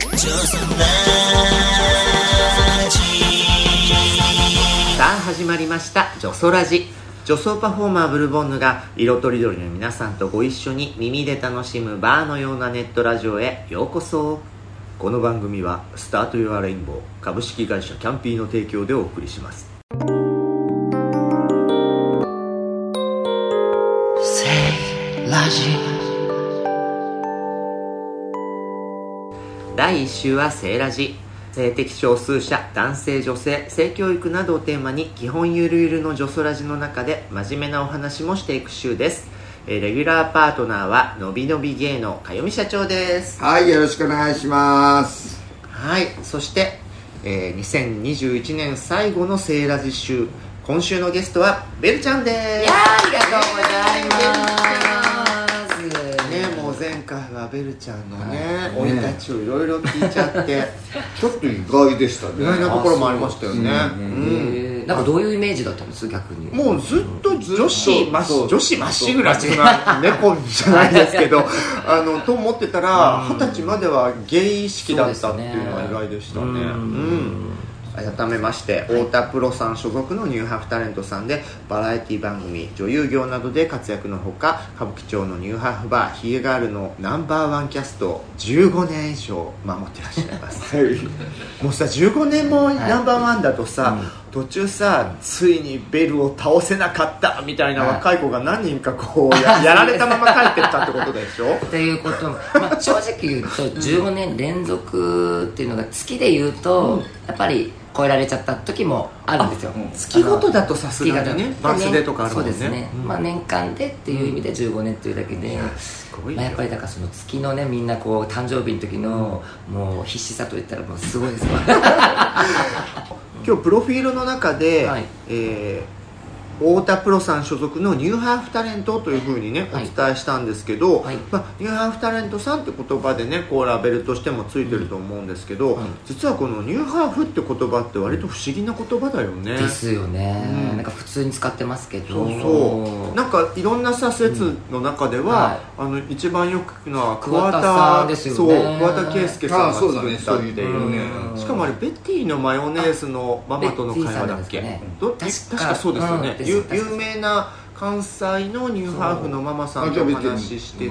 さあ始まりました「ジョソラジ」女装パフォーマーブルボンヌが色とりどりの皆さんとご一緒に耳で楽しむバーのようなネットラジオへ。ようこそ。この番組はスタートユアレインボー株式会社キャンピーの提供でお送りします。ラジ。第1週はセーラジ。性的少数者男性女性性教育などをテーマに基本ゆるゆるの女装ラジの中で真面目なお話もしていく週です。えーレギュラーパートナーはのびのび芸能かよみ社長です。はい、よろしくお願いします。はいそして、えー2021年最後のセーラジ週。今週のゲストはベルちゃんです。ありがとうございます前回はベルちゃんのね生、い立ちをいろいろ聞いちゃって ちょっと意外でしたね。意外なところもありましたよね。あう。そん。えーなんかどういうイメージだったんです逆に。もうずっと女子まっそう女子まっしぐらな猫じゃないですけど あのと思ってたら二十歳まではゲイ意識だったっていうのが意外でしたね。うん改めまして太田プロさん所属のニューハーフタレントさんでバラエティ番組女優業などで活躍のほか歌舞伎町のニューハーフバーヒゲガールのナンバーワンキャストを15年以上守ってらっしゃいます。はい。もうさ15年もナンバーワンだとさ、途中さついにベルを倒せなかったみたいなはい。若い子が何人かこうや やられたまま帰ってったってことでしょ？っていうこと。も、まあ、正直言うと15年連続っていうのが月で言うと、やっぱり超えられちゃった時もあるんですよ。月ごとだとさすがにね。バースデーとかあるもんね。そうですね、うん。まあ、年間でっていう意味で15年っていうだけで、まあ、やっぱりだからその月のねみんなこう誕生日の時のもう必死さといったらもうすごいですわ 今日プロフィールの中で、はい。えー太田プロさん所属のニューハーフタレントというふうにね、はい。お伝えしたんですけど、はい。まあ、ニューハーフタレントさんって言葉でねこうラベルとしてもついてると思うんですけど、はい。実はこのニューハーフって言葉って割と不思議な言葉だよね、ですよね、うん。なんか普通に使ってますけど。そうそう。なんかいろんなさ説の中では、はい。あの一番よく聞くのは桑田さんですよね。そう桑田佳祐さんが作ったっていうね。ねしかもあれベッティのマヨネーズのママとの会話だっけ、確か確かそうですよね有名な関西のニューハーフのママさんとお話ししてて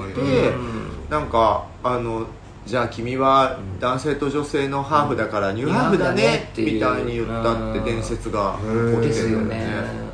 なんかあのじゃあ君は男性と女性のハーフだからニューハーフだねうん。みたいに言ったって伝説が残ってるよね。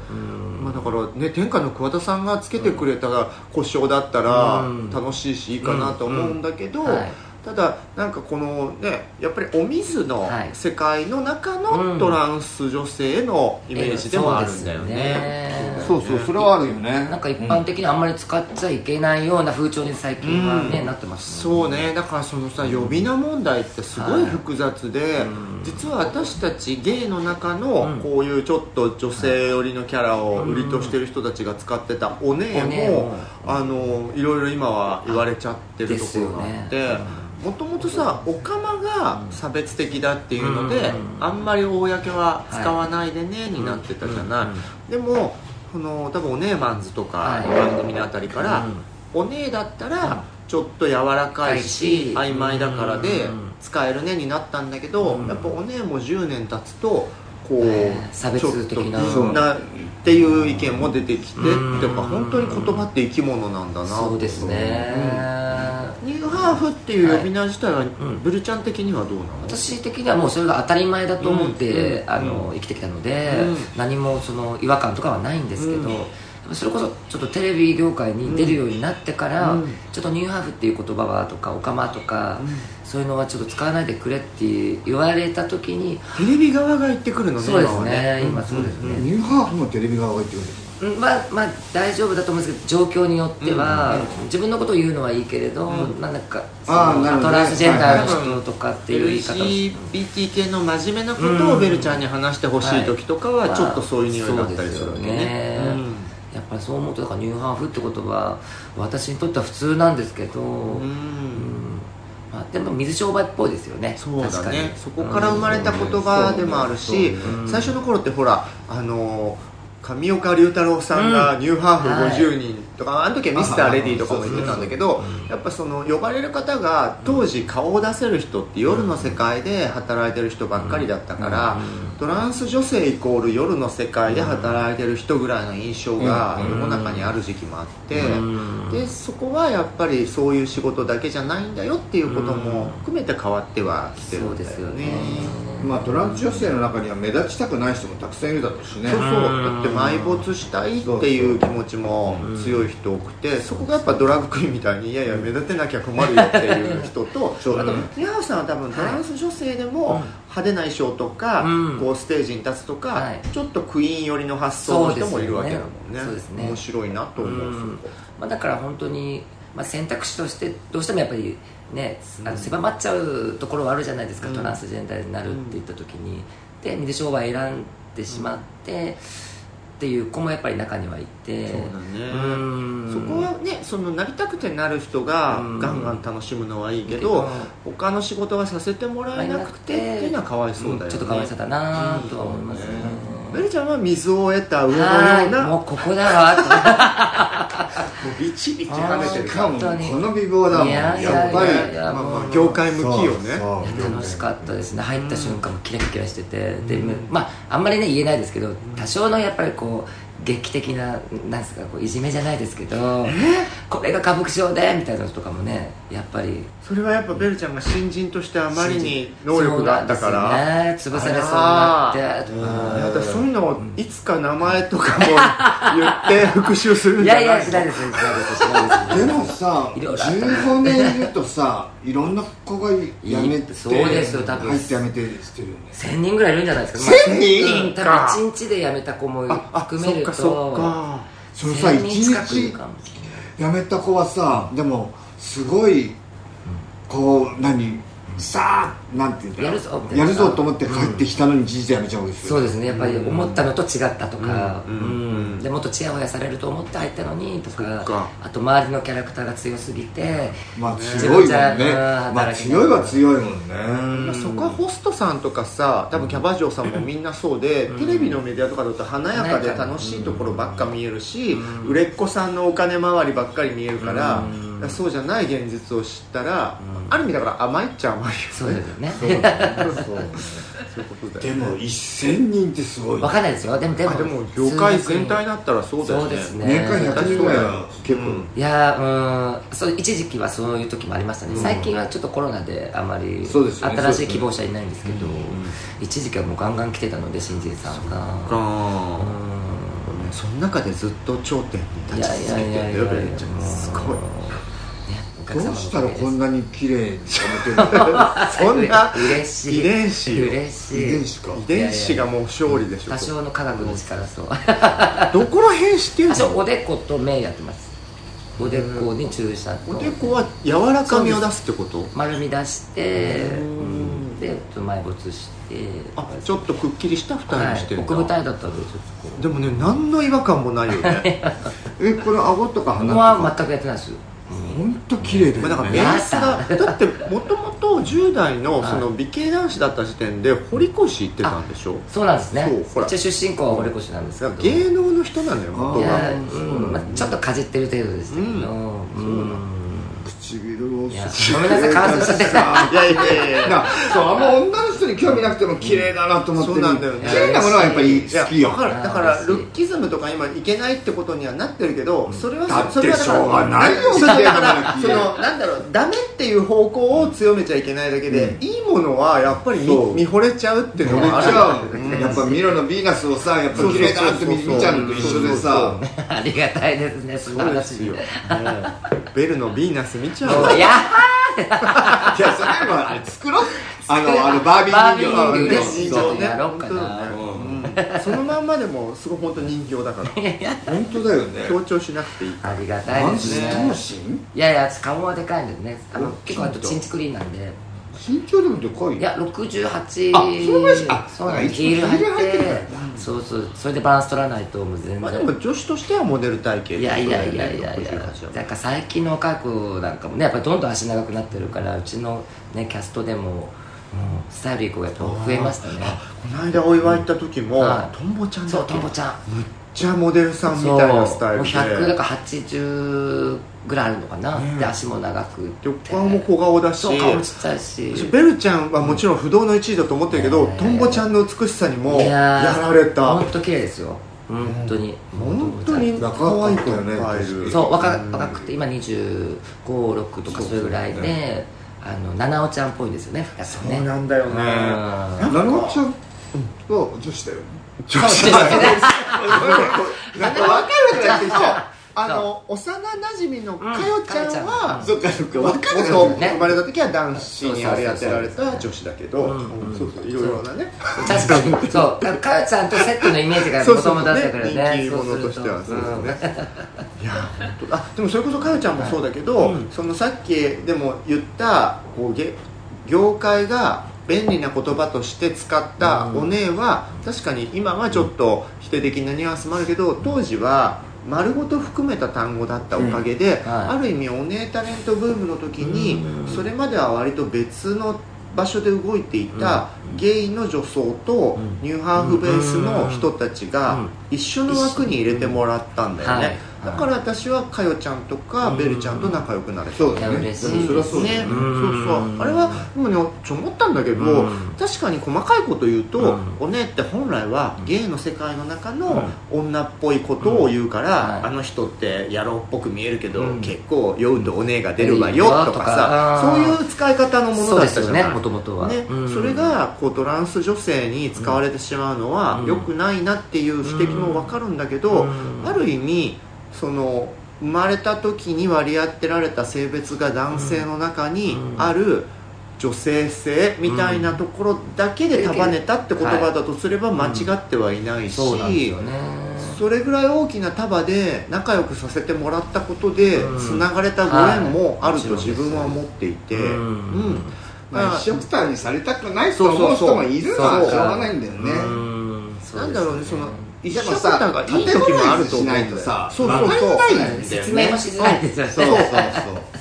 まあ、だからね天下の桑田さんがつけてくれた故障だったらうん。楽しいしいいかなと思うんだけど、うん。はいただなんかこのねやっぱりお水のはい。世界の中うん。のトランス女性のイメージでもあるんだよね。そうそう、それはあるよね。なんか一般的にあんまり使っちゃいけないような風潮に最近はね、うん。なってますそうね。だからそのさ呼び名問題ってすごい複雑で、うん。実は私たちゲイの中のうん。こういうちょっと女性寄りのキャラを売りとしてる人たちが使ってたお姉もあのいろいろ今は言われちゃってるところがあってもともとさオカマが差別的だっていうのでうん。あんまり公は使わないでねになってたじゃない、でもこの多分お姉マンズとかの番組のあたりから、お姉だったらちょっと柔らかいしはい曖昧だからでうん。使えるねになったんだけどうん。やっぱお姉も10年経つとこうえー差別的な。っとなっていう意見も出てきてうん。っていうか本当に言葉って生き物なんだな。そうですね、ニューハーフっていう呼び名自体はん。ブルちゃん的にはどうなの？私的にはもうそれが当たり前だと思って、うん。あの生きてきたので、うん。何もその違和感とかはないんですけど、それこそちょっとテレビ業界に出るようになってから、うん。ちょっとニューハーフっていう言葉はとかオカマとか、そういうのはちょっと使わないでくれって言われた時に、テレビ側が言ってくるのねそうですね今そうですね、ニューハーフもテレビ側が言ってくる。うんまあまあ大丈夫だと思うんですけど状況によっては、自分のことを言うのはいいけれど、なんかそのトランスジェンダーの人とかっていう言い方を LGBT 系の真面目なことをベルちゃんに話してほしい時とかはちょっとそういう匂いだったりするわけねそう思うとだからニューハーフってことは私にとっては普通なんですけど、うん。うん。まあ、でも水商売っぽいですよね。そうだ確かに。ねそこから生まれた言葉でもあるし、うん。最初の頃ってほらあの上岡龍太郎さんがニューハーフ50人とかあの時はミスターレディーとかも言ってたんだけどやっぱその呼ばれる方が当時顔を出せる人って夜の世界で働いてる人ばっかりだったからトランス女性イコール夜の世界で働いてる人ぐらいの印象が世の中にある時期もあってでそこはやっぱりそういう仕事だけじゃないんだよっていうことも含めて変わってはきてるんだよね。まあトランス女性の中には目立ちたくない人もたくさんいるだろうしね。そうそう。だって埋没したいっていう気持ちも強い人多くてそこがやっぱドラッグクイーンみたいにいやいや目立てなきゃ困るよっていう人とそうだね。あと宮原さんは多分トランス女性でも派手な衣装とか、うん。こうステージに立つとか、はい。ちょっとクイーン寄りの発想の人もいるわけだもんね。そうですね。面白いなと思う、うん。まあ、だから本当に、まあ、選択肢としてどうしてもやっぱりねあの狭まっちゃうところはあるじゃないですか、うん。トランスジェンダーになるって言った時に、で水商売選んでしまって、っていう子もやっぱり中にはいて。そうだね。うん。そこはねそのなりたくてなる人がうん。ガンガン楽しむのはいいけうん。ど他の仕事はさせてもらえなくてっていうのはかわいそうだよね。ちょっとかわいそうだなとは思いますね、ベルちゃんは水を得た上のよはいうな。ももうここだわと。うビチビチ跳ねてるしかもこ本当に。の美貌だもん。いやっぱり業界向きよね。楽しかったですね。入った瞬間もキラキラしてて、でまああんまりね言えないですけど多少のやっぱりこう劇的ななんですかこういじめじゃないですけどこれが歌舞伎町でみたいなのとかもねやっぱりそれはやっぱベルちゃんが新人としてあまりに能力があったから。そうなんですよね。潰されそうになってとかいやだそういうのをいつか名前とかも言って 復讐するんいじゃないやいやしないですしないですしないです。でもさいろいろあった15年いるとさいろんな子が辞めてそうですよ多分。入って辞めてしてるよね。1000人ぐらいいるんじゃないですか。1000人？うん多分1日で辞めた子も含めると。そっかそっか。そのさ1000一人近くい日るかも辞めた子はさでもすごいこう何？さあなんて言うやるぞと思って帰ってきたのに事実辞めちゃうわけですよ。そうですね。やっぱり思ったのと違ったとか、ううん。ん。でもっとチヤホヤされると思って入ったのにとか。あと周りのキャラクターが強すぎて。まあ自強いもんね。うん。まあ強いは強いもんね。まあそこはホストさんとかさ多分キャバ嬢さんもみんなそうで、テレビのメディアとかだと華やかで楽しいところばっか見えるし、売れっ子さんのお金回りばっかり見えるから、そうじゃない現実を知ったら、ある意味だから甘いっちゃ甘いよね。そうですよね。そう。いうことだでよね。も1000人ってすごい。分かんないですよ。でもでもあでも業界全体だったらそうだよね。そうですね。年間100人ぐらいは結構、うん。いやーうん。そう一時期はそういう時もありましたね、最近はちょっとコロナであまり新しい希望者いないんですけど、一時期はもうガンガン来てたので新人さんが。か。その中でずっと頂点にい立ち続けてるすごいどうしたらこんななに綺麗に保てるの？そんな？嬉しい。遺伝子よ。嬉しい。遺伝子か。遺伝子がもう勝利でしょ。多少の科学の力そうどこら辺知ってん多少のおでこと目やってます。おでこに注射と。おでこは柔らかみを出すってこと？丸み出してで埋没して。あちょっとくっきりした二重にしてはい、んだ、奥舞台だったんでちょっと。こうでもね何の違和感もないよね。えこれ顎とか鼻とか？は全くやってないです。よ本当綺麗だまあだからベースが だってもともと10代のその美形男子だった時点で堀越行ってたんでしょ？そうなんですね。一応出身校は堀越なんですけど。芸能の人なんだよ元がちょっとかじってる程度でしたけど、うん唇をいやごめんなさい感想してい。やいやいやいや。なそうあんま女の人に興味なくても綺麗だなと思って。そうなんだよね。綺麗なものはやっぱり好きよ。だからだからルッキズムとか今いけないってことにはなってるけどそれはだってしょうがないよそれはだからそのなんだろうダメっていう方向を強めちゃいけないだけで、いいものはやっぱり見見惚れちゃうっていうのめっがあるちゃうんやっぱミロのヴィーナスをさやっぱ綺麗だなって見見ちゃうのと一緒でさ。ありがたいですねそんなそうで話すよ。もうベルのヴィーナス見ちゃもうやいやそれはあれ作ろう。あのあのバービー人形バービー人形そうねちょっとやろうかな。本当だね。うん。そのまんまでもすごい本当人形だから。本当だよね。強調しなくていい。ありがたいですね。頭身いやいや顔はでかいんですね。あのお結構あとチンチクリーンなんで身長でもでかいいや68あそのぐらいしかあそうなんヒール履いヒール履いてるてそうそう。それでバランス取らないともう全まあで然も女子としてはモデル体型いやいやいやいやいや。68なんか最近の若い子なんかもねやっぱりどんどん足長くなってるからうちのねキャストでもスタイルいい子がやっぱ増えましたね。この間お祝い行った時も、はい。トンボちゃんだそうトンボちゃん。むっちゃモデルさんみたいなスタイルで。もう100だから80ぐらいあるのかな、ねで足も長くて。顔も小顔だし。そう顔もちっちゃいし。ベルちゃんはもちろん不動の1位だと思ってるけど、ねトンボちゃんの美しさにもいやられた。本当綺麗ですよ。本当に。本当に可愛い子いっぱいいるそう若ん若くて今256とかそれぐらいであの七尾ちゃんっぽいですよねやっぱそうねなんだよね。うん。七尾ちゃんは女子だよね。女そうですよねなんか分かるじゃんけどあの幼馴染のかよちゃんは、そっかそっか。分かる元よね。生まれた時は男子にあれ当てられた女子だけど、そうそういろいろなね。確かに。そう。かかよちゃんとセットのイメージがそうそうもともとあったからね。人気者としてはそうですね、いや本当あでもそれこそかよちゃんもそうだけど、うん。そのさっきでも言ったこうげ業界が便利な言葉として使ったうんお姉は確かに今はちょっと否定的なニュアンスもあるけど当時は丸ごと含めた単語だったおかげで、うんはいある意味お姉タレントブームの時にうん。それまでは割と別の場所で動いていたゲイの女装とうん。ニューハーフベースの人たちがうん一緒の枠に入れてもらったんだよね、はいだから私はかよちゃんとかベルちゃんと仲良くなれそうだね。嬉しいそりゃそうだね、そう。そうあれはでもねちょ思ったんだけど、うん。確かに細かいこと言うと、うん。お姉って本来はゲイの世界の中の女っぽいことを言うから、あの人って野郎っぽく見えるけど、うん。結構酔うとお姉が出るわよとかさそういう使い方のものだったじゃない。よねもともとは、ね。うん。それがこうトランス女性に使われてしまうのはうん良くないなっていう指摘も分かるんだけど、うん。ある意味その生まれた時に割り当てられた性別が男性の中にある女性性みたいなところだけで束ねたって言葉だとすれば間違ってはいないし、それぐらい大きな束で仲良くさせてもらったことでうん。つながれたご縁もあるとはい自分は思っていて、うん。うん。まあ一緒くたにされたくないと思う人もいるのはしょうがないんだよね。なんだろうねその一緒くでもさたがいい時もあると思うんだよ。そうそうそう。わかんないんだよね。説明もしづらい。そうそうそう。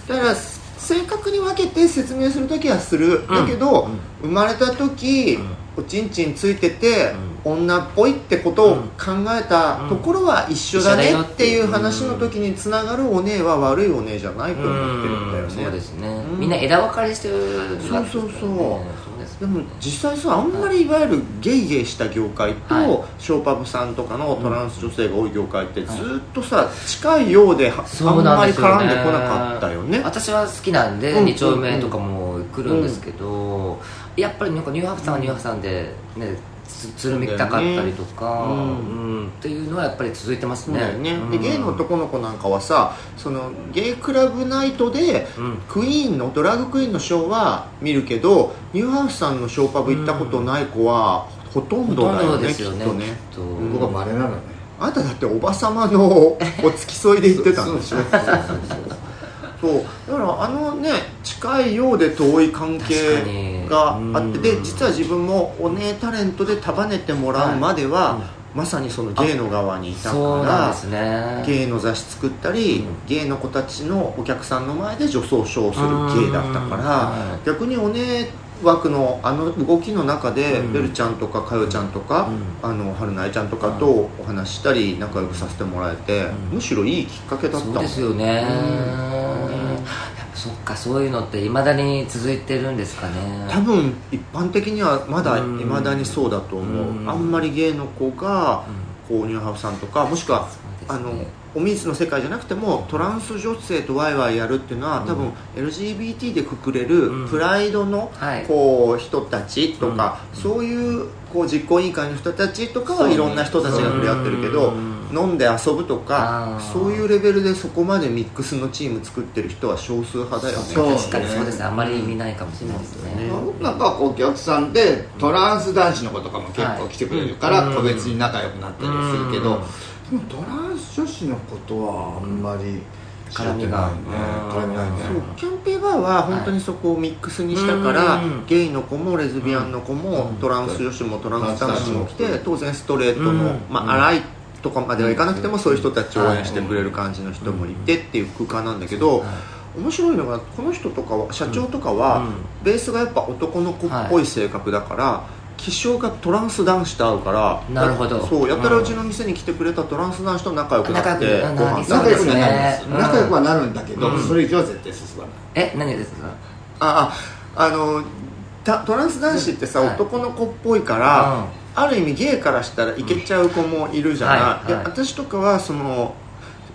だから正確に分けて説明する時はする、だけど、生まれた時、おちんちんついてて、女っぽいってことを考えたところは一緒だねっってていう話の時につながるお姉は悪いお姉じゃないと思ってるんだよね、そうですね、うんみんな枝分かれしてる。そうそうそう。そうです。でも実際さあんまりいわゆるゲイゲイした業界と、はい。ショーパブさんとかのトランス女性が多い業界ってずっとさ近いようであまりうんなんですよ、ね、絡んでこなかったよね。私は好きなんで、うん二丁目とかも来るんですけど、やっぱりなんかニューハーフさんはニューハーフさんでねつつるみたかったりとか、ねうん。っていうのはやっぱり続いてますね。ね、うん。でゲイの男の子なんかはさそのゲイクラブナイトで、うん。クイーンのドラッグクイーンのショーは見るけどニューハーフさんのショーパブ行ったことない子は、ほとんどどだよねですよねきっとね。僕は稀なのね。あなただっておばさまのお付き添いで行ってたんでしょだからあのね近いようで遠い関係があってでうん。実は自分もお姉タレントで束ねてもらうまでは、まさにそのゲイの側にいたからね。ゲイの雑誌作ったり、うん。ゲイの子たちのお客さんの前で女装ショーをするゲイだったから、うん。逆にお姉枠のあの動きの中で、うん。ベルちゃんとかかよちゃんとか、あの春菜ちゃんとかとお話ししたり仲良くさせてもらえて、うん。むしろいいきっかけだったもん。そうですよね、そっかそういうのっていまだに続いてるんですかね。多分一般的にはまだいうん。まだにそうだと思う、うん。あんまりゲイの子がこうニューハーフさんとかもしくは、ね。あのお水の世界じゃなくてもトランス女性とワイワイやるっていうのは、多分 LGBT でくくれるうん。プライドのはい。こう人たちとか、うん。そういうこう実行委員会の人たちとかはいろんな人たちが触れ合ってるけど、うん飲んで遊ぶとかそういうレベルでそこまでミックスのチーム作ってる人は少数派だよね。そう確かにそうですね。あんまり見ないかもしれないですね、ね僕なんかはお客さんでトランス男子の子とかも結構来てくれるから、はい個別に仲良くなったりはするけど、うん。でもトランス女子のことはあんまり絡みが。知れてないね。絡みないね。そう。キャンペーバーは本当にそこをミックスにしたから、うん。ゲイの子もレズビアンの子も、うん。トランス女子もトランス男子も来て、うん。当然ストレートの、うん。まあ、荒いとかまではいかなくても、そういう人たちを応援してくれる感じの人もいてっていう空間なんだけど、面白いのがこの人とかは社長とかは、うん。ベースがやっぱ男の子っぽい性格だから、基秘書がトランス男子と会うからなるほど。そうやったらうちの店に来てくれたトランス男子と仲良くなって仲良くなる。仲良くはなるんだけど、うん。それ以上は絶対進まないえ何がですか？あああのたトランス男子ってさ、はい。男の子っぽいから、うんある意味ゲイからしたらいけちゃう子もいるじゃない、はいはい。で私とかはその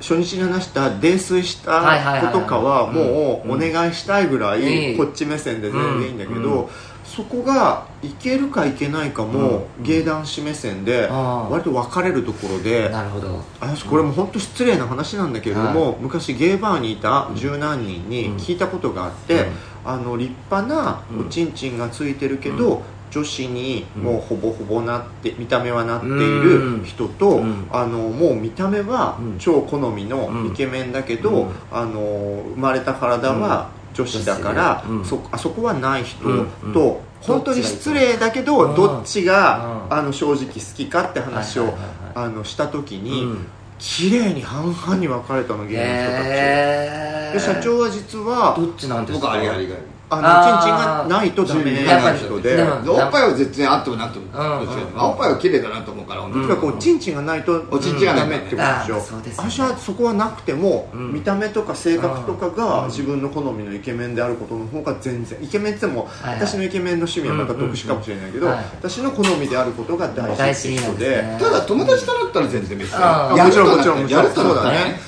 初日に話した泥酔した子とかはもうおうん願いしたいぐらいこっち目線で全然いいんだけど、うん。そこがいけるかいけないかもうん。芸男子目線で割と分かれるところでなるほど。私これも本当失礼な話なんだけれども、昔ゲーバーにいた十何人に聞いたことがあって、うん。あの立派なうんおちんちんがついてるけど、女子にもうほぼほぼなって見た目はなっている人と、うん。あのもう見た目はうん。超好みのイケメンだけど、うん。あの生まれた体は女子だから、うん。そあそこはない人と、うん。うん。本当に失礼だけどうんどっちが、うん。あの正直好きかって話を、あのした時に、うん。綺麗に半々に分かれたの芸人の人たち、へー。で社長は実はどっちなんですか？僕ありありがあのチンチンがないとダメ。な人でおっぱいは絶対あってもなくてもおっぱいは綺麗だなと思うからとにかうチンチンがないとおちんちんがないダメってことでしょ。そうですよね。私はそこはなくても、うん。見た目とか性格とかうん。が自分の好みのイケメンであることの方が全然イケメンって言っても、はいはい。私のイケメンの趣味はまた特殊かもしれないけど、うんうんはい私の好みであることが大大事って事なん人でですね。ただ友達となったら全然別にもちろんもちろん。やるとだね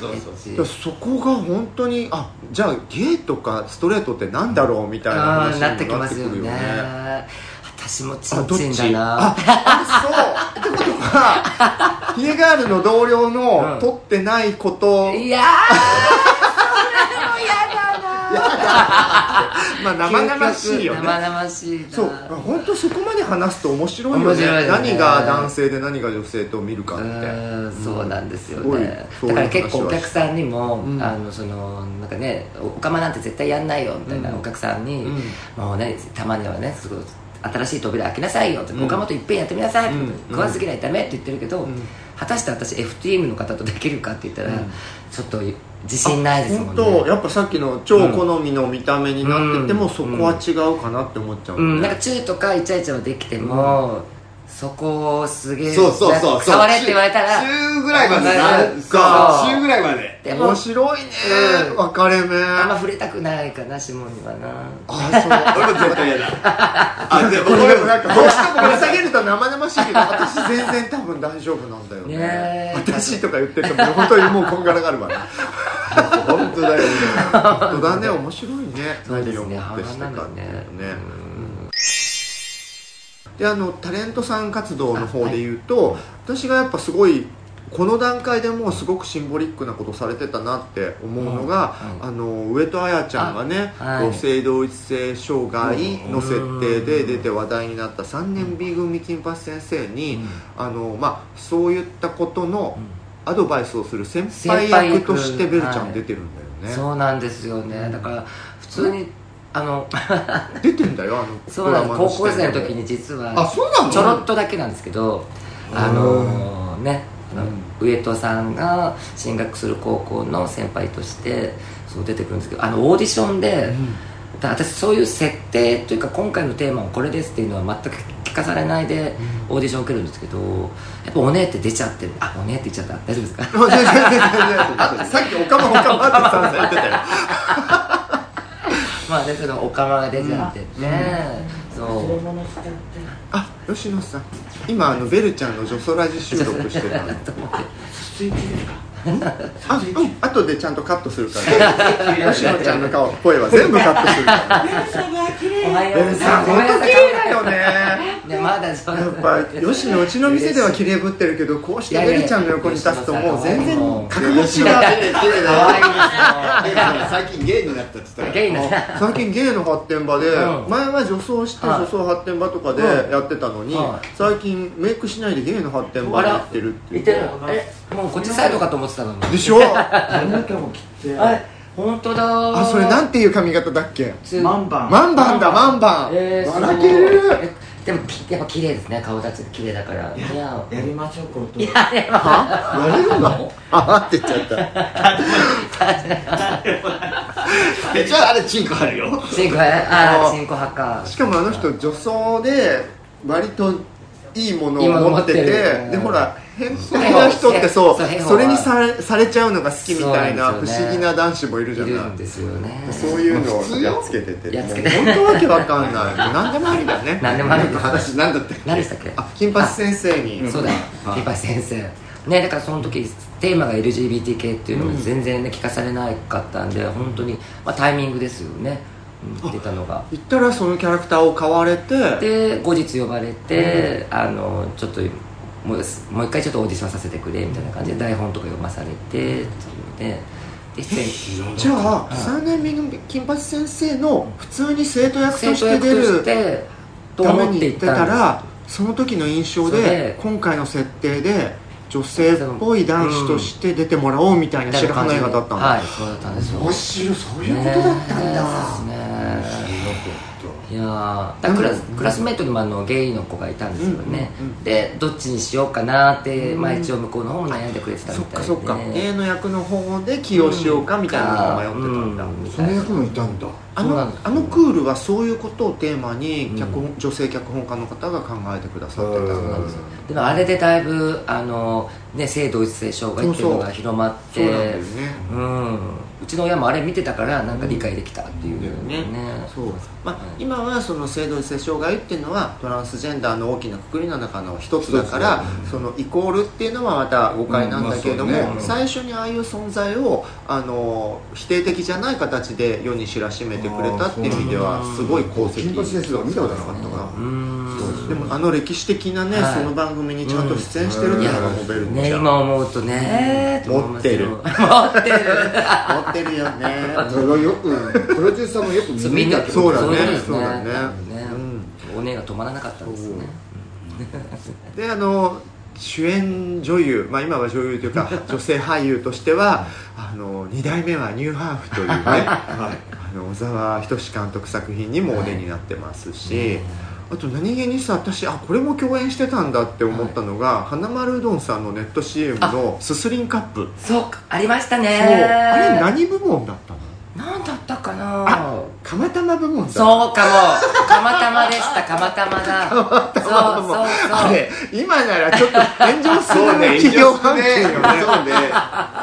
そこが本当にあじゃあゲイとかストレートってなんだろうみたいなあ話になってくるよますよね。ね私もチンチンだな。ああそう。ってことはヒゲガールの同僚のうん。取ってないこと、いやーまあ生々しいよね。生々しいな。そう。本当そこまで話すと面白いよね。ね。何が男性で何が女性と見るかうって。そうなんですよね。だから結構お客さんにも、うん。あのそのなんかねおかまなんて絶対やんないよみたいなうん。お客さんに、うん。もうねたまにはねすごい新しい扉開けなさいよって、うんおかまといっぺんやってみなさいって、うん。食わず嫌いダメって言ってるけど、ん果たして私 FTM の方とできるかって言ったら、うん。ちょっと自信ないですもん本ね当やっぱさっきの超好みの見た目になってても、うん。そこは違うかなって思っちゃううん。なんかチューとかイチャイチャはできても、そこをすげえそうそうそう。そう触れって言われたら中ぐらいまで。なそうそう。中ぐらいまで。でも面白いね、うん。分かれ目。あんま触れたくないかな下にはな。あそう。俺も絶対嫌だ。あでも俺 でもなんかどうしても掘り下げると生々しいけど 私全然多分大丈夫なんだよね。ねえ。私とか言ってても本当にもうこんがらがるわね 本当だよね。本当だね。面白いね。何をもってしてかっていうねであのタレントさん活動の方で言うと、私がやっぱすごいこの段階でもうすごくシンボリックなことされてたなって思うのが、うんあの上戸彩ちゃんがね、あはい。性同一性障害の設定で出て話題になった3年 B 組金八先生に、うん。あのまあ、そういったことのうん。アドバイスをする先輩役役としてベルちゃん出てるんだよね、そうなんですよね。だから普通にあの出てんだよあのそうなんです。高校生の時に実はあそうなの？ちょろっとだけなんですけどあのねあの上戸さんが進学する高校の先輩としてそう出てくるんですけどあのオーディションで、だ私そういう設定というか今回のテーマはこれですっていうのは全く聞かされないでオーディションを受けるんですけどやっぱおねえって出ちゃってる。あおねえって言っちゃった。大丈夫ですか？さっきおかまおかまって言ってたよまあねそのおかまが出ちゃってて、そう。あ吉野さん。今あのベルちゃんの女装ラジ収録してたの あうん後でちゃんとカットするから。吉野ちゃんの顔声は全部カットするから。おはようベルさん本当綺麗だよね。ねまだそうやっぱ吉野うちの店では綺麗ぶってるけどこうしてベルちゃんの横に立つともう全然格が。違う綺麗綺麗だ最近ゲイになったって言った最近芸の発展場で、うん前は女装してはい女装発展場とかでうんやってたのに、はい最近メイクしないで芸の発展場に行ってるっていうえもうこっちサイドかと思ってたの。にでしょ？あ本当だ。あそれなんていう髪型だっけ？マンバンマンバンだマンバン、えー、笑ける。えでもきやっぱ綺麗ですね顔立ちが綺麗だから。いやや。りましょうこと。いやでも。やれるの？あって言っちゃった。じゃああれチンコあるよ。チンコああチンコ派か。しかもあの人女装で割といいものを持っててでほら変態な人ってそうそれにされされちゃうのが好きみたいな不思議な男子もいるじゃない。ですよね。そういうのをやっつけてて。本当わけわかんない。何でもありだね。何でもあり話なんだって何でしたっけ？あ金八先生に。そうだ。よはいリパ先生。ねだからその時テーマが LGBTK っていうのも全然ね聞かされなかったんで本当にまあタイミングですよね。うん出たのが。行ったらそのキャラクターを買われて。で後日呼ばれて、あのちょっともうもう一回ちょっとオーディションさせてくれみたいな感じで台本とか読まされてっていうので。でじゃあ3年目の金八先生の普通に生徒役として出るために行ってたらその時の印象でで今回の設定で女性っぽい男子として出てもらおうみたいな白羽の映画だったんだ、はいそうだったんですよ。面白いそういうことだったんだ。ねねいやーだからクラスクラスメートにもあのゲイの子がいたんですよね、うんうんうんでどっちにしようかなって、まあ、一応向こうの方も悩んでくれてたそみたいで。っかそっか。A の役の方で起用しようかみたいなのを迷ってたんだ、うん。その役もいたんだ。あのあのクールはそういうことをテーマに脚本、女性脚本家の方が考えてくださってたうんんですでもあれでだいぶあの、ね、性同一性障害っていうのが広まって。そうなんだよね。うんうちの親もあれ見てたからなんか理解できたっていう。ね。そう。まあ、今はその性同一性障害っていうのはトランスジェンダーの大きなくくりの中の一つだから一つそのイコールっていうのはまた誤解なんだけれども、うん。まあね。最初にああいう存在をあの否定的じゃない形で世に知らしめてくれたっていう意味ではすごい功績金八先生は見たことなかったから。うん。でもあの歴史的なね、はい。その番組にちゃんと出演してるっていうのがモベルね今思うとね。持ってる。持ってる。持ってるよね。それはよくプロデューサーもよくそうみんな見たそうだね。そうだね。多分ね。お姉が止まらなかったん。ですねであの主演女優、まあ、今は女優というか女性俳優としては あの2代目はニューハーフというね、あの小沢仁志監督作品にもお出になってますし、あと何気にさ私あこれも共演してたんだって思ったのが、花丸うどんさんのネット CM のすすりんカップ。そうかありましたね。あれ何部門だったの？何だったかな。あ釜玉部門だ。そうかも。釜玉でした釜玉だ そうそうそう。あれ今ならちょっと炎上するそうね企業関係よね。そうね。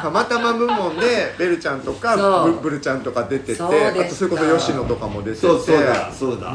釜玉部門でベルちゃんとかブブルちゃんとか出ててあとそれこそ吉野とかも出てて。そうそうだ。そうだ。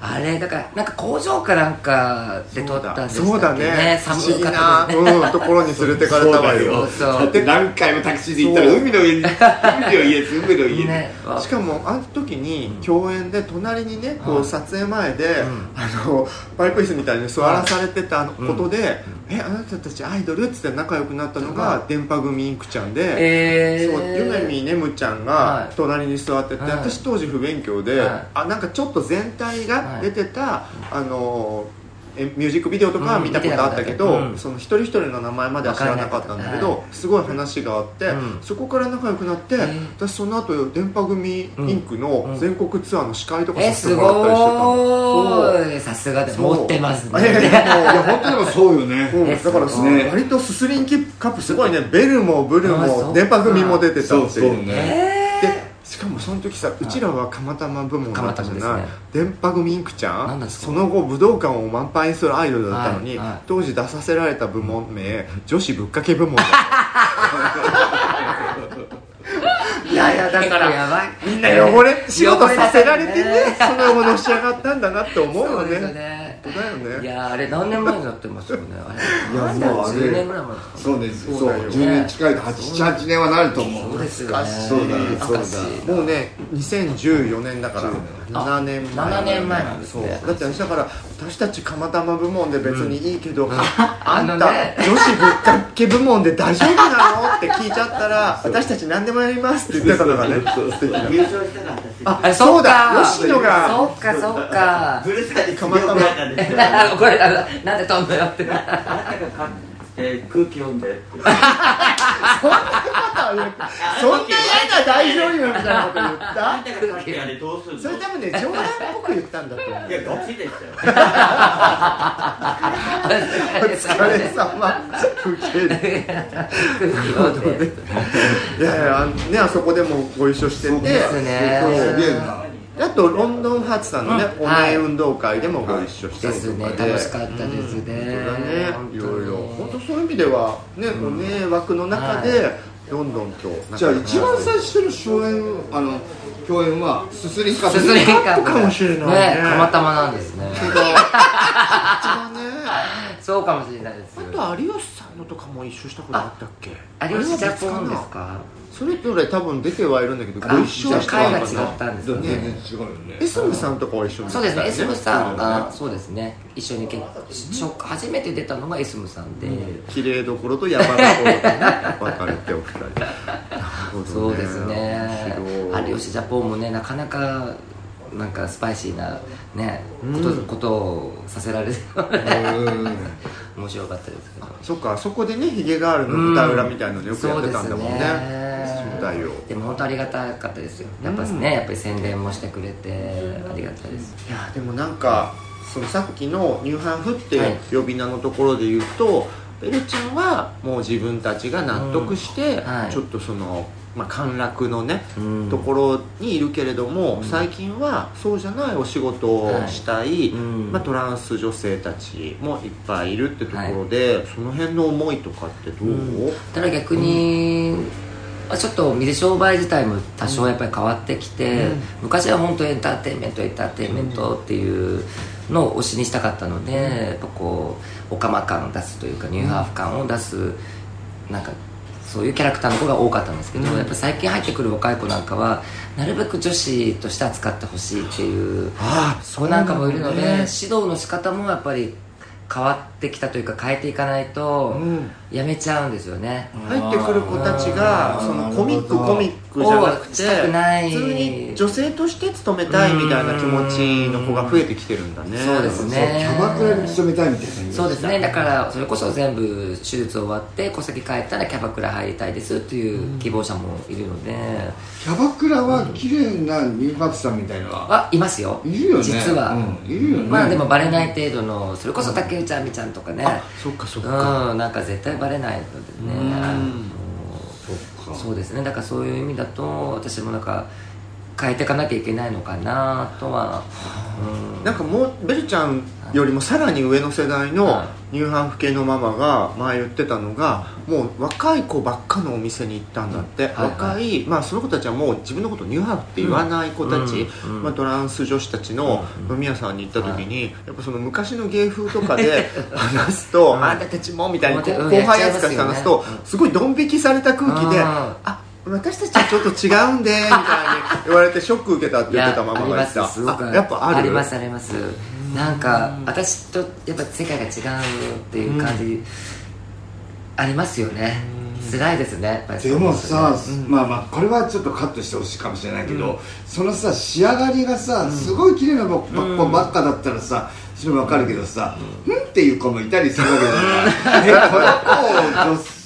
あれだからなんか工場かなんかで撮ったんですそうだね。不寒思議かな、うん、ところに連れてかれたわよ。そうだって何回もタクシーで行ったら海の家に海の家です海の家しかもあの時に共演で隣にねこはいう撮影前で、あのパイプ椅子みたいに座らされてたことで「えあなたたちアイドル?」っつって仲良くなったのが電波組インクちゃんで、えそうゆめみねむちゃんはいが隣に座ってて、はい。私当時不勉強で、はい。あなんかちょっと全体が出てた、あのえミュージックビデオとかは見たことあったけど、うん。その一人一人の名前までは知らなかったんだけど、すごい話があって、うん。そこから仲良くなって、ー。私その後電波組インクの全国ツアーの司会とかえすさせてもらったりしてたの。ごい。さすがで持ってます そういやいや本当でもそうよね。だからね割とすすりんきカップすごいね。ベルもブルも電波組も出てたっていう。そうそうね。でしかもその時さうちらは釜玉部門だったじゃない、電波組インクちゃん？その後武道館を満杯にするアイドルだったのに、はいはい。当時出させられた部門名、女子ぶっかけ部門だった。いやいやだからやばい。みんな汚れ仕事させられてね汚れたその後のし上がったんだなって思うよね当だよね。いやあれ何年前になってますよね。あれ。いやもうあれ。10年ぐらい前ですかそうですそうそうだよ10年近いと78年はなると思う。そうですよね。そうだねそうだ。もうね2014年だから7年前7年前なんですね。そう。だって私だから私たち釜玉部門で別にいいけど、ああんた、のね。女子ぶっかけ部門で大丈夫なの？って聞いちゃったら 私たち何でもやりますって言ってたのがね。優勝したから私あそうだ。そ吉野が。そっかそっか。ブルーサこれなんで飛んだよって。えー空気読んで そんな嫌な大女優みたいなこと言った？それ多分ね冗談っぽく言ったんだ。と思ういやガチでしたよお疲れ様。いやいやねあそこでもご一緒してて。そうですね。すげえな。であとロンドンハーツさんのね、うん。お名運動会でもご一緒したりとかで、楽しかったですね、そうだね。本当に。いろいろ。本当そういう意味ではね、お名枠の中で、どんどんとじゃあ一番最初の初演あの共演はすすりんかすすりんかかもしれないね。たまたまなんですね。だね。そうかもしれないですあと有吉さんのとかも一緒したことあったっけ？有吉ジャポンですか？それぞれ多分出てはいるんだけどあご一緒はした回が違ったんです全然ね違うよね。エスムさんとかは一緒にそうですね。エスムさんがね。そうですね。一緒に結初初めて出たのがエスムさんで、綺麗どころと山どころとね 分かれてお二人。なるほどね。そうですね。有吉ジャポンもねなかなかなんかスパイシーなねこと,、うん。ことをさせられるうん。面白かったですけど。そっか。あそこでねヒゲガールの舞台裏みたいなのよくやってたんだもんね,、そうででも本当ありがたかったですよ。やっぱね、やっぱり宣伝もしてくれてありがたいです。いやでもなんかそのさっきのニューハーフってはい。呼び名のところで言うと、ベルちゃんはもう自分たちが納得して、うん。はい。ちょっとその、まあ、陥落のね、うん。ところにいるけれども、最近はそうじゃないお仕事をしたい、うん。まあ、トランス女性たちもいっぱいいるってところで、その辺の思いとかってどう、ただ逆に、まあちょっと水商売自体も多少やっぱり変わってきて、昔は本当エンターテインメントエンターテインメントっていうのを推しにしたかったので、やっぱこうオカマ感を出すというかニューハーフ感を出すなんかそういうキャラクターの子が多かったんですけど、やっぱ最近入ってくる若い子なんかはなるべく女子として扱ってほしいっていう子なんかもいるので、ね。指導の仕方もやっぱり変わってきたというか変えていかないとうん。やめちゃうんですよね、入ってくる子たちがそのコミックコミックじゃなくて普通に女性として勤めたいみたいな気持ちの子が増えてきてるんだね。そうですね。キャバクラに勤めたいみたいなそうですね。だからそれこそ全部手術終わって戸籍帰ったらキャバクラ入りたいですっていう希望者もいるので、キャバクラは綺麗なニューバックさんみたいな。のはあいますよ。いるよね。実は、うん。いるよね。まあでもバレない程度のそれこそ竹内亜美ちゃんとかね。あそっかそっか。うんなんか絶対バレないのでね。あのそっか。そうですね。だからそういう意味だと私もなんか変えていかなきゃいけないのかなとは、うん。なんかもうベルちゃんよりもさらに上の世代のはニューハーフ系のママが前言ってたのがもう若い子ばっかのお店に行ったんだって、若い、まあ、その子たちはもう自分のことをニューハーフって言わない子たち、まあ、トランス女子たちの飲み屋さんに行った時に、やっぱその昔の芸風とかで 話すと「うん。あんたたちも」みたいに後輩扱いして話すとすごいドン引きされた空気でうん「あ私たちはちょっと違うんで」みたいに言われてショック受けたって言ってたママがいた。やっぱある？りますありますなんか私とやっぱ世界が違うっていう感じ、ありますよね。辛いですねでもさ、うんまあまあこれはちょっとカットしてほしいかもしれないけど、そのさ仕上がりがさ、すごい綺麗なばっかばっかだったらさそれわかるけどさ、うん、っていう子もいたりするわけじゃない。えこの子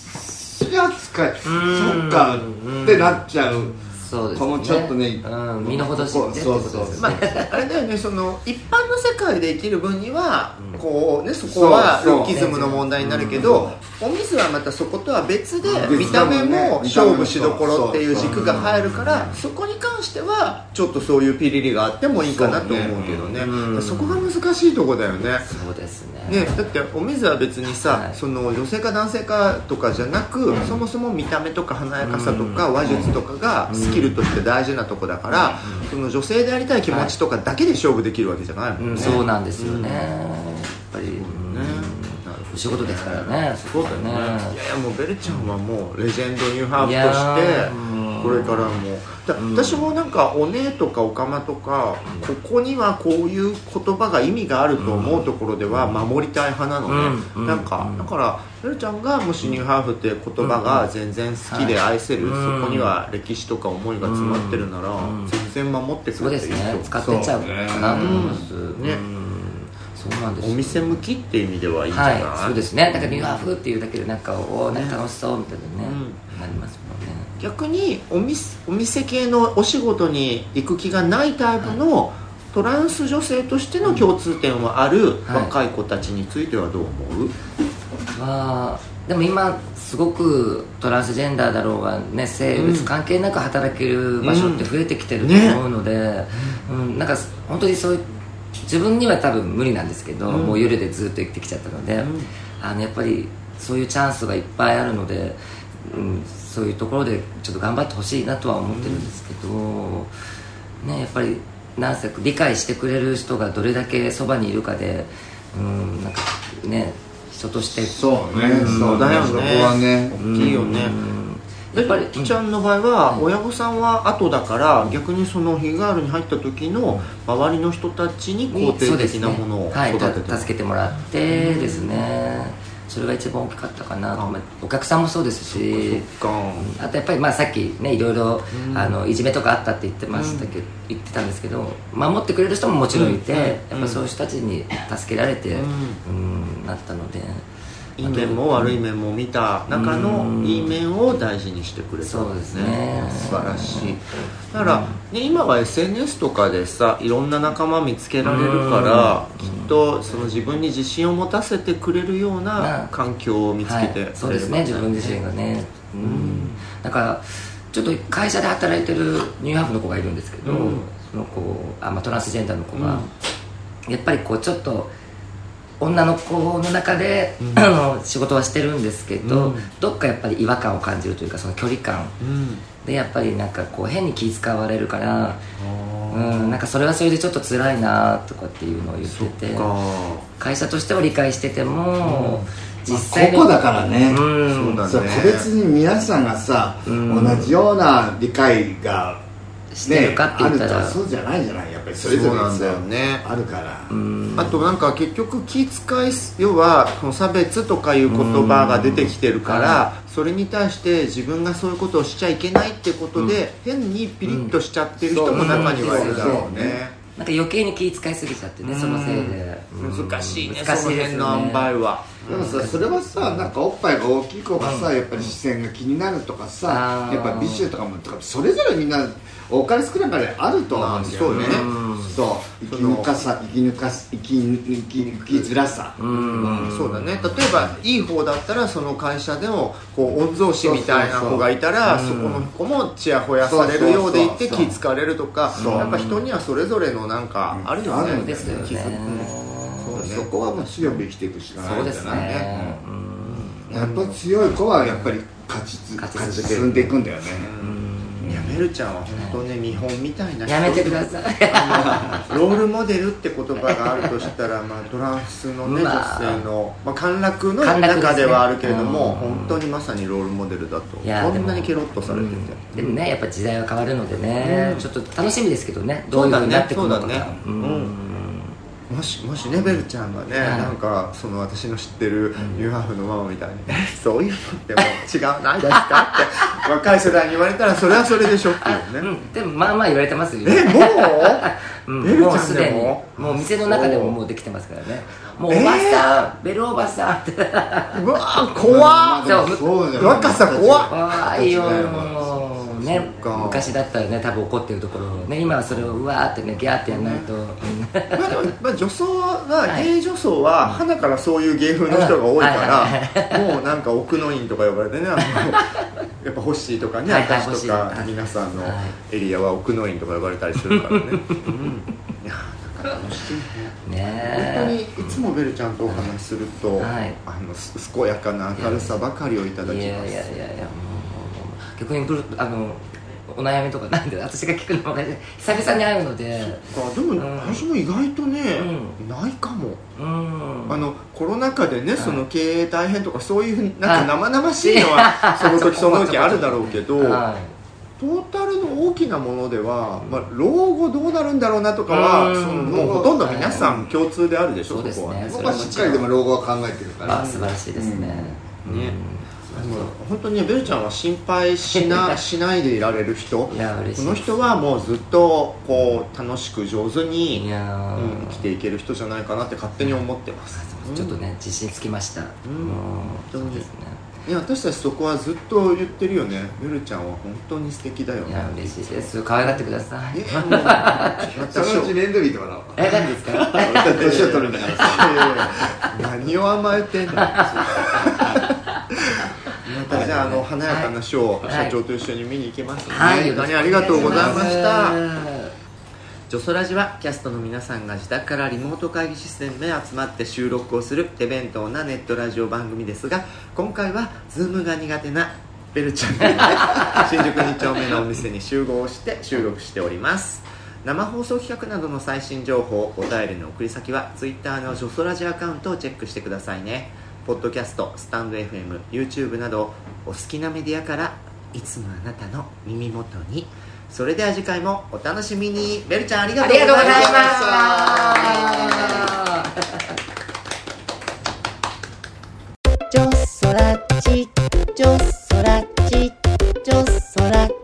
女子扱い。そっか。ってなっちゃうそうですね。子もちょっとねうん、身の程知ってってことですよね。まあ、あれだよねその一般の世界で生きる分には、こうねそこはそう。そうルッキズムの問題になるけど、お水はまたそことは別で、うん。見た目も勝負しどころっていう軸が入るからそこに関してはちょっとそういうピリリがあってもいいかなと思うけどね。うん。そこが難しいとこだよね。そうですねね、だってお水は別にさ、はい。その女性か男性かとかじゃなく、そもそも見た目とか華やかさとか話術とかがスキルとして大事なとこだから、その女性でありたい気持ちとかだけで勝負できるわけじゃないもんうん、ね、そうなんですよね、やっぱり、うん。ねお仕事ですからね。そうだよね。いやいやもうベルちゃんはもうレジェンドニューハーフとしてこれからも。だ私もなんかお姉とかおかまとかここにはこういう言葉が意味があると思うところでは守りたい派なのね、うん。なんかうん。だからベルちゃんがもしニューハーフって言葉が全然好きで愛せる、うん。そこには歴史とか思いが詰まってるならうん。全然守ってくそうですれていいと。ね。使ってっちゃうかな。と思います、うんね。うんそうなんですお店向きっていう意味ではいいんじゃない、はい。そうですね。だからニューハーフっていうだけでなんかおおなんか楽しそうみたいなね、なりますもん。ね逆にお店お店系のお仕事に行く気がないタイプのトランス女性としての共通点はあるはい。若い子たちについてはどう思う、はでも今すごくトランスジェンダーだろうが、ね、性別関係なく働ける場所って増えてきてると思うので、うんなんか本当にそういう自分には多分無理なんですけど、もう夜でずっと生きてきちゃったので、あのやっぱりそういうチャンスがいっぱいあるので、うん、そういうところでちょっと頑張ってほしいなとは思ってるんですけど、ね、やっぱりなんせ理解してくれる人がどれだけそばにいるかで、うん、なんかね人として。そうね、うん。そうだよねそこはね。大きいよね。やっぱりきちゃんの場合は親御さんは後だから逆にその日ガールに入った時の周りの人たちに肯定的なものをはい、育ててた助けてもらってですねそれが一番大きかったかなと思いお客さんもそうですし。あとやっぱりまあさっきねいろいろ、あのいじめとかあったって言ってましたけど、言ってたんですけど守ってくれる人ももちろんいて、やっぱそういう人たちに助けられて、うんなったのでいい面も悪い面も見た中のいい面を大事にしてくれた。そうですね。素晴らしい。だから、ね、今は SNS とかでさいろんな仲間見つけられるからきっとその自分に自信を持たせてくれるような環境を見つけてくれれば、はい、そうですね自分自身がね。うん。だからちょっと会社で働いてるニューハーフの子がいるんですけど、その子あ、まあ、トランスジェンダーの子が、やっぱりこうちょっと女の子の中で、あの仕事はしてるんですけど、どっかやっぱり違和感を感じるというかその距離感。うん。でやっぱりなんかこう変に気遣われるからうんなんかそれはそれでちょっと辛いなとかっていうのを言っててか。会社としては理解してても、実まあ際に個々だからね、うん。そうだね。個別に皆さんがさ、ん。同じような理解が、してるかって言ったらそうじゃないじゃないぱりそれぞれそうなんだよね。あるから、うん。あとなんか結局気遣い要はこの差別とかいう言葉が出てきてるからそれに対して自分がそういうことをしちゃいけないってことで変にピリッとしちゃってる人も中にはいるだろうね。なんか余計に気遣いすぎちゃってねそのせいで。うん。難しいね難しいでの辺の塩梅は。でもさそれはさなんかおっぱいが大きい子がさ、やっぱり視線が気になるとかさあーやっぱ美醜とかもとかそれぞれみんな多かれ少なかれあると思うんだよね、まあそう。生き抜かさ生き抜かす生き抜き抜きづらさ。うん。そうだね。例えばいい方だったらその会社でもこう御曹司みたいな子がいたらそこの子もちやほやされるようでいて気づかれるとかやっぱ人にはそれぞれのなんかあるよね。あるんですよね気づくそうね。そこはもう強く生きていくしかないんじゃないねうんやっぱ強い子はやっぱり勝ちつ勝ち進んでいくんだよね、いやメルちゃんは本当ね見本みたいな人。やめてください。ロールモデルって言葉があるとしたら、まあ、トランスの、ねまあ。女性の、まあ、陥落の中ではあるけれども、うん。本当にまさにロールモデルだとこんなにケロッとされてて、うん。でもねやっぱ時代は変わるのでね、ちょっと楽しみですけどねどういうふうになってくるのかそうだね。ううんんもしもしねベルちゃんがね、はい。なんかその私の知ってるニューハーフのママみたいに「そういうのってもう違うないですか?」って 若い世代に言われたらそれはそれでショックよね、うん、でもまあまあ言われてますよ。えもう？うん。ベルちゃんでも？もう店の中でももうできてますからね。もうおばさん、ベルおばさんって。うわー怖っ。でもそう若さ怖っ。怖いよね昔だったらね多分怒ってるところをね今はそれをうわーってねギャーってやらないと、うんまあでも、まあ、女装は、はい。ゲイ女装は花からそういう芸風の人が多いかはいら、もうなんか奥の院とか呼ばれてねあの やっぱホッシーとかね、はいはい私とか皆さんのはい。エリアは奥の院とか呼ばれたりするからね、うん、いやなんか楽しいね。本当にねいつもベルちゃんとお話しすると、はい。あのす健やかな明るさばかりをいただきいやいますやいやいやもうもうもう逆にブルあのお悩みとかなんで私が聞くのもね久々に会うので。あでも、うん。私も意外とね、うないかも。うん。あのコロナ禍でね、い。その経営大変とかそういうなんはい。か生々しいのはその時その時あるだろうけど、はトータルの大きなものでは、まあ、老後どうなるんだろうなとかは、うん。そのもうほとんど皆さん共通であるでしょ、そうですね。ここはね。僕はしっかりでも老後は考えてるかい、ら、まあ素晴らしいですね、うん。ね本当にねベルちゃんは心配しな しないでいられる人。いや嬉しいこの人はもうずっとこう楽しく上手に、うん生きていける人じゃないかなって勝手に思ってます、ちょっとね自信つきました、うん。当に。そうですね。いや私たちそこはずっと言ってるよね。ベルちゃんは本当に素敵だよね。いや嬉しいです。可愛がってください。いやもう私のうちレンドビーとかのえ何ですか？年を取るんだから。何を甘えてんのじゃああの華やかなショーをはい。社長と一緒に見に行きますので、はい。本当にありがとうございました。はジョソラジはキャストの皆さんが自宅からリモート会議システムで集まって収録をする手弁当なネットラジオ番組ですが今回は Zoom が苦手なベルちゃん。が新宿2丁目のお店に集合して収録しております。生放送企画などの最新情報お便りの送り先は Twitter のジョソラジアカウントをチェックしてくださいねポッドキャストスタンド FM、YouTube などお好きなメディアからいつもあなたの耳元に。それでは次回もお楽しみに。ベルちゃんありがとうございました。ジョソラチジョソラチジョソラチ